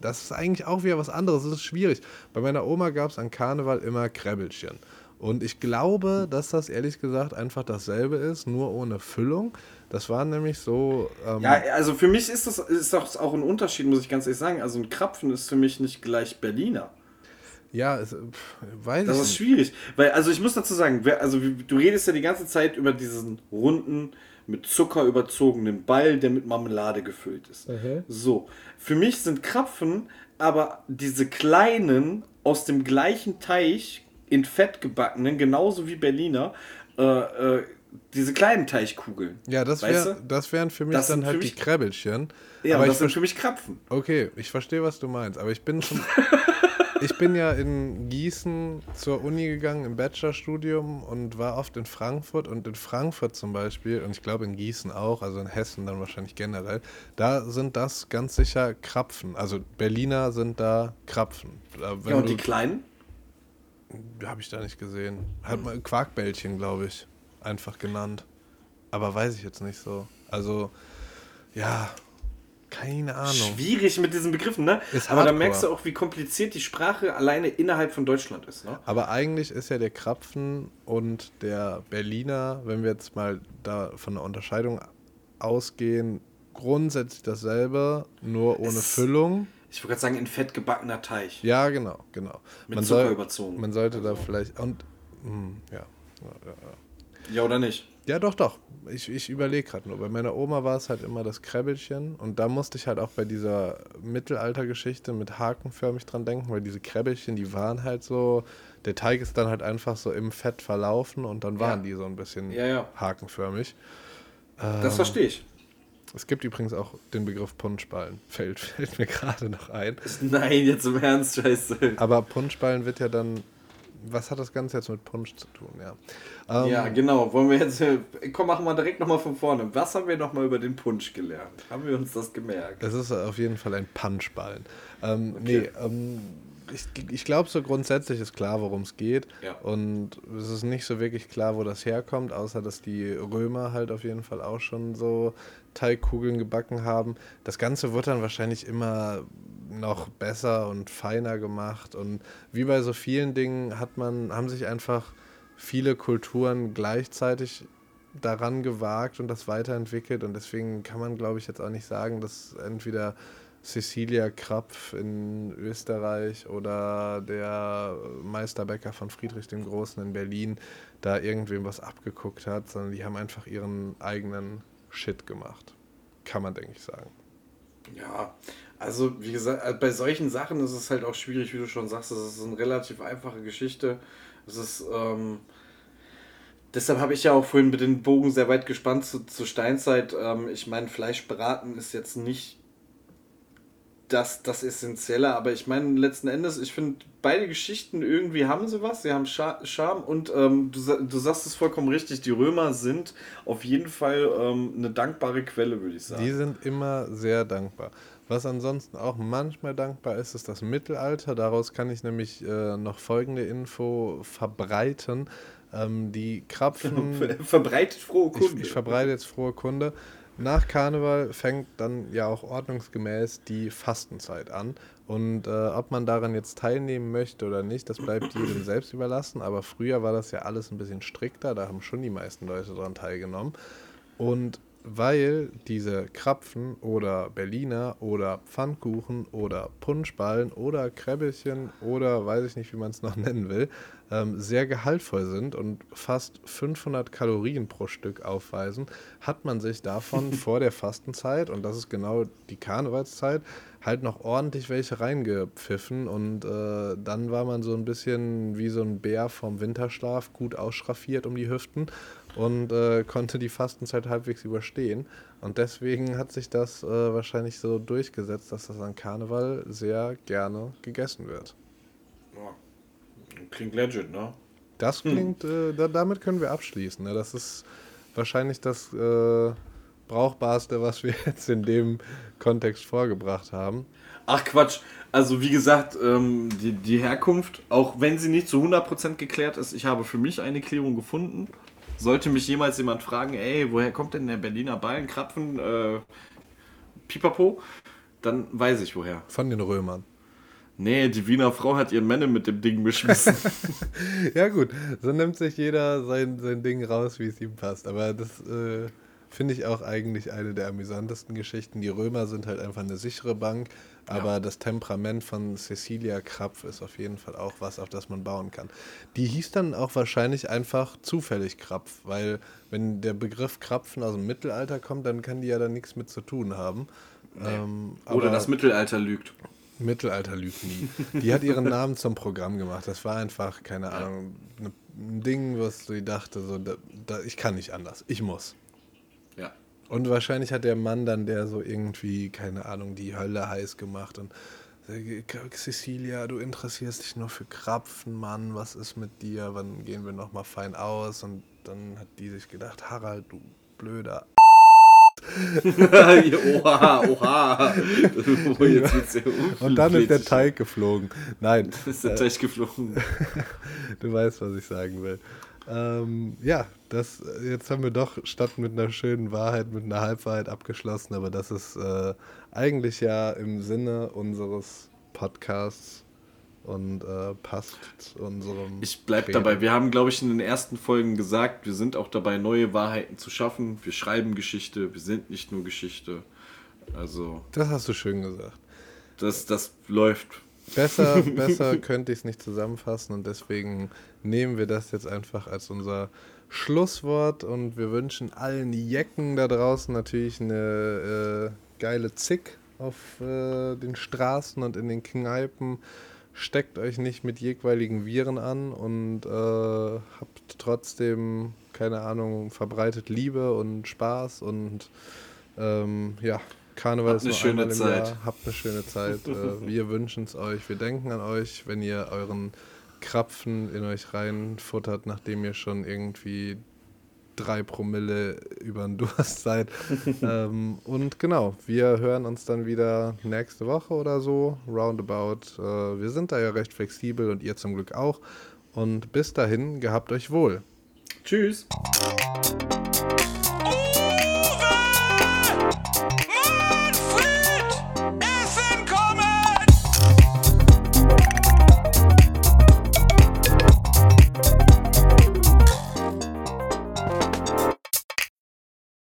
Das ist eigentlich auch wieder was anderes, das ist schwierig. Bei meiner Oma gab es an Karneval immer Kräbbelchen. Und ich glaube, dass das ehrlich gesagt einfach dasselbe ist, nur ohne Füllung. Das war nämlich so. Ähm, Ja, also für mich ist das ist auch ein Unterschied, muss ich ganz ehrlich sagen. Also ein Krapfen ist für mich nicht gleich Berliner. Ja, es, pff, weiß Das ich ist schwierig. Weil, also ich muss dazu sagen, wer, also du redest ja die ganze Zeit über diesen runden, mit Zucker überzogenen Ball, der mit Marmelade gefüllt ist. So. Für mich sind Krapfen aber diese kleinen, aus dem gleichen Teich in Fett gebackenen, genauso wie Berliner, äh, äh, diese kleinen Teichkugeln. Ja, das, wär, das wären für mich Das dann sind halt für die mich- Kräbbelchen. Ja, aber das ich sind für mich Krapfen. Okay, ich verstehe, was du meinst, aber ich bin schon. ich bin ja in Gießen zur Uni gegangen im Bachelorstudium und war oft in Frankfurt und in Frankfurt zum Beispiel und ich glaube in Gießen auch, also in Hessen dann wahrscheinlich generell, da sind das ganz sicher Krapfen. Also Berliner sind da Krapfen. Wenn Ja, und die kleinen? habe ich da nicht gesehen. Hat mal Quarkbällchen, glaube ich, einfach genannt. Aber weiß ich jetzt nicht so. Also, ja, keine Ahnung. Schwierig mit diesen Begriffen, ne? Ist Aber da merkst du auch, wie kompliziert die Sprache alleine innerhalb von Deutschland ist, ne? Aber eigentlich ist ja der Krapfen und der Berliner, wenn wir jetzt mal da von der Unterscheidung ausgehen, grundsätzlich dasselbe, nur ohne Es- Füllung. Ich würde gerade sagen, in fett gebackener Teig. Ja, genau, genau. Mit man Zucker soll, überzogen. Man sollte da vielleicht und hm, ja. ja, ja, ja. Ja oder nicht? Ja, doch, doch. Ich, ich überlege gerade nur. Bei meiner Oma war es halt immer das Kräbbelchen. Und da musste ich halt auch bei dieser Mittelaltergeschichte mit hakenförmig dran denken, weil diese Kräbbelchen, die waren halt so. Der Teig ist dann halt einfach so im Fett verlaufen und dann waren Ja. die so ein bisschen Ja, ja. hakenförmig. Das Ähm, verstehe ich. Es gibt übrigens auch den Begriff Punschballen. Fällt, fällt mir gerade noch ein. Nein, jetzt im Ernst, scheiße. Aber Punschballen wird ja dann. Was hat das Ganze jetzt mit Punsch zu tun? Ja. Ähm, Ja, genau. Wollen wir jetzt. äh, Komm, machen wir direkt nochmal von vorne. Was haben wir nochmal über den Punsch gelernt? Haben wir uns das gemerkt? Es ist auf jeden Fall ein Punchballen. Ähm, Okay. Nee, ähm, ich, ich glaube, so grundsätzlich ist klar, worum es geht. Ja. Und es ist nicht so wirklich klar, wo das herkommt, außer dass die Römer halt auf jeden Fall auch schon so Teigkugeln gebacken haben. Das Ganze wird dann wahrscheinlich immer noch besser und feiner gemacht. Und wie bei so vielen Dingen hat man, haben sich einfach viele Kulturen gleichzeitig daran gewagt und das weiterentwickelt. Und deswegen kann man, glaube ich, jetzt auch nicht sagen, dass entweder Cecilia Krapf in Österreich oder der Meisterbäcker von Friedrich dem Großen in Berlin da irgendwem was abgeguckt hat, sondern die haben einfach ihren eigenen Shit gemacht. Kann man, denke ich, sagen. Ja, also wie gesagt, äh, bei solchen Sachen ist es halt auch schwierig, wie du schon sagst, es ist eine relativ einfache Geschichte. Es ist, ähm, deshalb habe ich ja auch vorhin mit den Bogen sehr weit gespannt zu, zu Steinzeit. Ähm, ich meine, Fleischbraten ist jetzt nicht das, das Essentielle, aber ich meine, letzten Endes, ich finde, beide Geschichten irgendwie haben sie was, sie haben Charme und ähm, du, du sagst es vollkommen richtig, die Römer sind auf jeden Fall ähm, eine dankbare Quelle, würde ich sagen. Die sind immer sehr dankbar. Was ansonsten auch manchmal dankbar ist, ist das Mittelalter. Daraus kann ich nämlich äh, noch folgende Info verbreiten. Ähm, die Krapfen. Ver- Verbreitet frohe Kunde. Ich, ich verbreite jetzt frohe Kunde. Nach Karneval fängt dann ja auch ordnungsgemäß die Fastenzeit an. Und äh, ob man daran jetzt teilnehmen möchte oder nicht, das bleibt jedem selbst überlassen. Aber früher war das ja alles ein bisschen strikter, da haben schon die meisten Leute daran teilgenommen. Und weil diese Krapfen oder Berliner oder Pfannkuchen oder Punschballen oder Kräbbelchen oder weiß ich nicht, wie man es noch nennen will, ähm, sehr gehaltvoll sind und fast 500 Kalorien pro Stück aufweisen, hat man sich davon vor der Fastenzeit, und das ist genau die Karnevalszeit, halt noch ordentlich welche reingepfiffen und äh, dann war man so ein bisschen wie so ein Bär vom Winterschlaf, gut ausschraffiert um die Hüften und äh, konnte die Fastenzeit halbwegs überstehen. Und deswegen hat sich das äh, wahrscheinlich so durchgesetzt, dass das an Karneval sehr gerne gegessen wird. Ja. Klingt legit, ne? Das klingt, äh, da, damit können wir abschließen. Ne? Das ist wahrscheinlich das äh, Brauchbarste, was wir jetzt in dem Kontext vorgebracht haben. Ach Quatsch. Also wie gesagt, ähm, die, die Herkunft, auch wenn sie nicht zu 100% geklärt ist, ich habe für mich eine Klärung gefunden. Sollte mich jemals jemand fragen, ey, woher kommt denn der Berliner Ballen, Krapfen, äh, Pipapo, dann weiß ich woher. Von den Römern. Nee, die Wiener Frau hat ihren Männer mit dem Ding beschmissen. Ja gut, so nimmt sich jeder sein, sein Ding raus, wie es ihm passt. Aber das äh, finde ich auch eigentlich eine der amüsantesten Geschichten. Die Römer sind halt einfach eine sichere Bank, aber Ja. das Temperament von Cecilia Krapf ist auf jeden Fall auch was, auf das man bauen kann. Die hieß dann auch wahrscheinlich einfach zufällig Krapf, weil wenn der Begriff Krapfen aus dem Mittelalter kommt, dann kann die ja da nichts mit zu tun haben. Ähm, Oder das Mittelalter lügt. Mittelalter lügt nie. Die hat ihren Namen zum Programm gemacht. Das war einfach, keine Ahnung, ne, ein Ding, was sie dachte, so, da, da, ich kann nicht anders. Ich muss. Und wahrscheinlich hat der Mann dann, der so irgendwie, keine Ahnung, die Hölle heiß gemacht und äh, Cecilia, du interessierst dich nur für Krapfen, Mann, was ist mit dir? Wann gehen wir nochmal fein aus? Und dann hat die sich gedacht, Harald, du blöder oha, oha. Oh, Und dann ist der. Teig geflogen. Nein, Ist der Teig geflogen. Du weißt, was ich sagen will. Ähm, ja, das, jetzt haben wir doch statt mit einer schönen Wahrheit, mit einer Halbwahrheit abgeschlossen, aber das ist äh, eigentlich ja im Sinne unseres Podcasts und äh, passt zu unserem. Ich bleib Credo. dabei. Wir haben, glaube ich, in den ersten Folgen gesagt, wir sind auch dabei, neue Wahrheiten zu schaffen. Wir schreiben Geschichte, wir sind nicht nur Geschichte. Also, Das hast du schön gesagt. das, das läuft. Besser, besser könnte ich es nicht zusammenfassen und deswegen nehmen wir das jetzt einfach als unser Schlusswort und wir wünschen allen Jecken da draußen natürlich eine äh, geile Zick auf äh, den Straßen und in den Kneipen. Steckt euch nicht mit jeweiligen Viren an und äh, habt trotzdem, keine Ahnung, verbreitet Liebe und Spaß und ähm, ja, Karneval Habt ist eine nur schöne Zeit. Jahr. Habt eine schöne Zeit. äh, wir wünschen es euch. Wir denken an euch, wenn ihr euren Krapfen in euch reinfuttert, nachdem ihr schon irgendwie drei Promille über den Durst seid. ähm, und genau, wir hören uns dann wieder nächste Woche oder so, roundabout. Äh, wir sind da ja recht flexibel und ihr zum Glück auch. Und bis dahin, gehabt euch wohl. Tschüss.